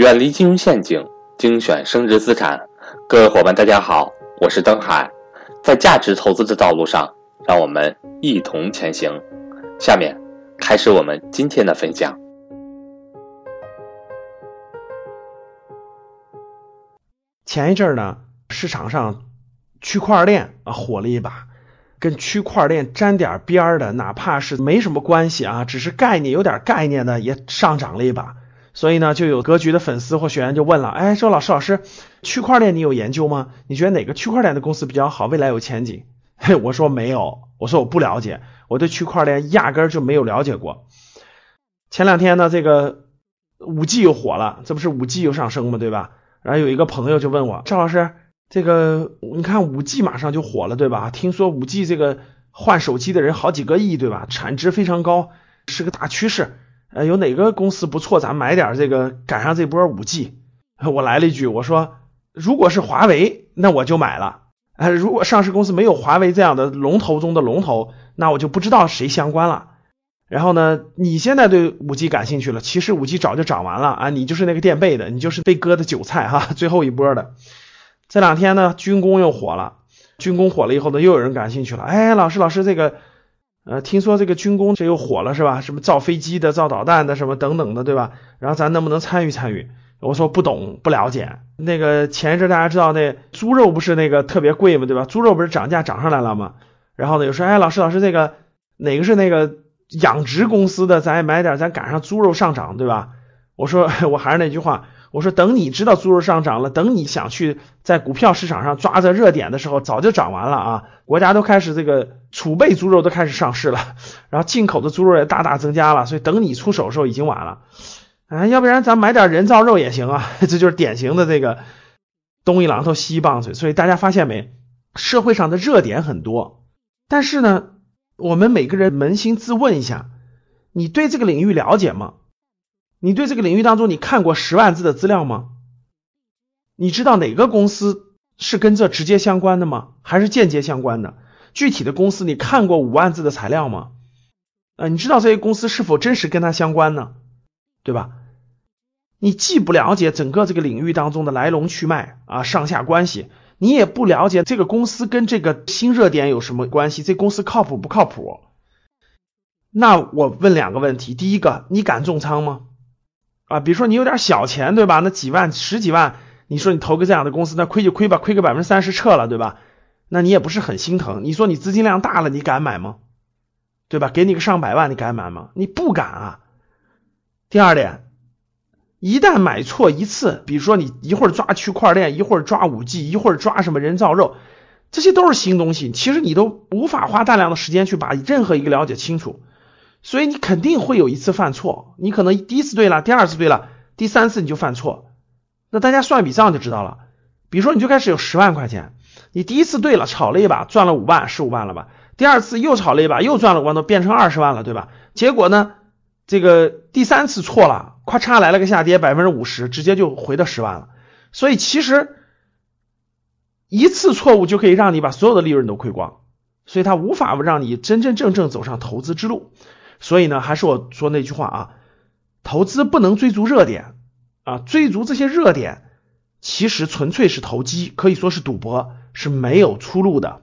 远离金融陷阱，精选升值资产。各位伙伴，大家好，我是登海。在价值投资的道路上，让我们一同前行。下面开始我们今天的分享。前一阵儿呢，市场上区块链啊火了一把，跟区块链沾点边儿的，哪怕是没什么关系啊，只是概念有点概念的，也上涨了一把。所以呢，就有格局的粉丝或学员就问了，哎，说老师老师，区块链你有研究吗？你觉得哪个区块链的公司比较好，未来有前景？嘿，我说没有，我说我不了解，我对区块链压根儿就没有了解过。前两天呢，这个五 G 又火了，这不是五 G 又上升吗？对吧？然后有一个朋友就问我，赵老师，这个你看五 G 马上就火了，对吧？听说五 G 这个换手机的人好几个亿，对吧？产值非常高，是个大趋势。呃，有哪个公司不错，咱买点这个赶上这波五 G。我来了一句，我说如果是华为，那我就买了。呃，如果上市公司没有华为这样的龙头中的龙头，那我就不知道谁相关了。然后呢，你现在对五 G 感兴趣了，其实五 G 早就涨完了啊，你就是那个垫背的，你就是被割的韭菜哈，最后一波的。这两天呢，军工又火了，军工火了以后呢，又有人感兴趣了。哎，老师老师这个。呃，听说这个军工这又火了是吧？什么造飞机的、造导弹的，什么等等的，对吧？然后咱能不能参与参与？我说不懂不了解。那个前一阵大家知道那猪肉不是那个特别贵吗？对吧？猪肉不是涨价涨上来了吗？然后呢，又说哎，老师老师，这个哪个是那个养殖公司的？咱也买点，咱赶上猪肉上涨，对吧？我说 我还是那句话。我说等你知道猪肉上涨了，等你想去在股票市场上抓着热点的时候，早就涨完了啊！国家都开始这个储备猪肉都开始上市了，然后进口的猪肉也大大增加了，所以等你出手的时候已经晚了。哎，要不然咱买点人造肉也行啊！这就是典型的这个东一榔头西一棒槌。所以大家发现没？社会上的热点很多，但是呢，我们每个人扪心自问一下，你对这个领域了解吗？你对这个领域当中，你看过十万字的资料吗？你知道哪个公司是跟这直接相关的吗？还是间接相关的？具体的公司你看过五万字的材料吗？呃，你知道这些公司是否真实跟它相关呢？对吧？你既不了解整个这个领域当中的来龙去脉啊，上下关系，你也不了解这个公司跟这个新热点有什么关系，这公司靠谱不靠谱？那我问两个问题：第一个，你敢重仓吗？啊，比如说你有点小钱，对吧？那几万、十几万，你说你投个这样的公司，那亏就亏吧，亏个百分之三十撤了，对吧？那你也不是很心疼。你说你资金量大了，你敢买吗？对吧？给你个上百万，你敢买吗？你不敢啊。第二点，一旦买错一次，比如说你一会儿抓区块链，一会儿抓五 G，一会儿抓什么人造肉，这些都是新东西，其实你都无法花大量的时间去把任何一个了解清楚。所以你肯定会有一次犯错，你可能第一次对了，第二次对了，第三次你就犯错。那大家算笔账就知道了。比如说你就开始有十万块钱，你第一次对了，炒了一把赚了五万，十五万了吧？第二次又炒了一把，又赚了五万多，变成二十万了，对吧？结果呢，这个第三次错了，咔嚓来了个下跌，百分之五十，直接就回到十万了。所以其实一次错误就可以让你把所有的利润都亏光，所以它无法让你真真正正走上投资之路。所以呢，还是我说那句话啊，投资不能追逐热点啊，追逐这些热点，其实纯粹是投机，可以说是赌博，是没有出路的。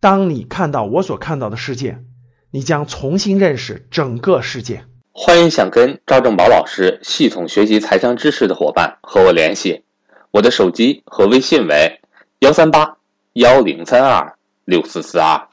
当你看到我所看到的世界，你将重新认识整个世界。欢迎想跟赵正宝老师系统学习财商知识的伙伴和我联系，我的手机和微信为幺三八幺零三二六四四二。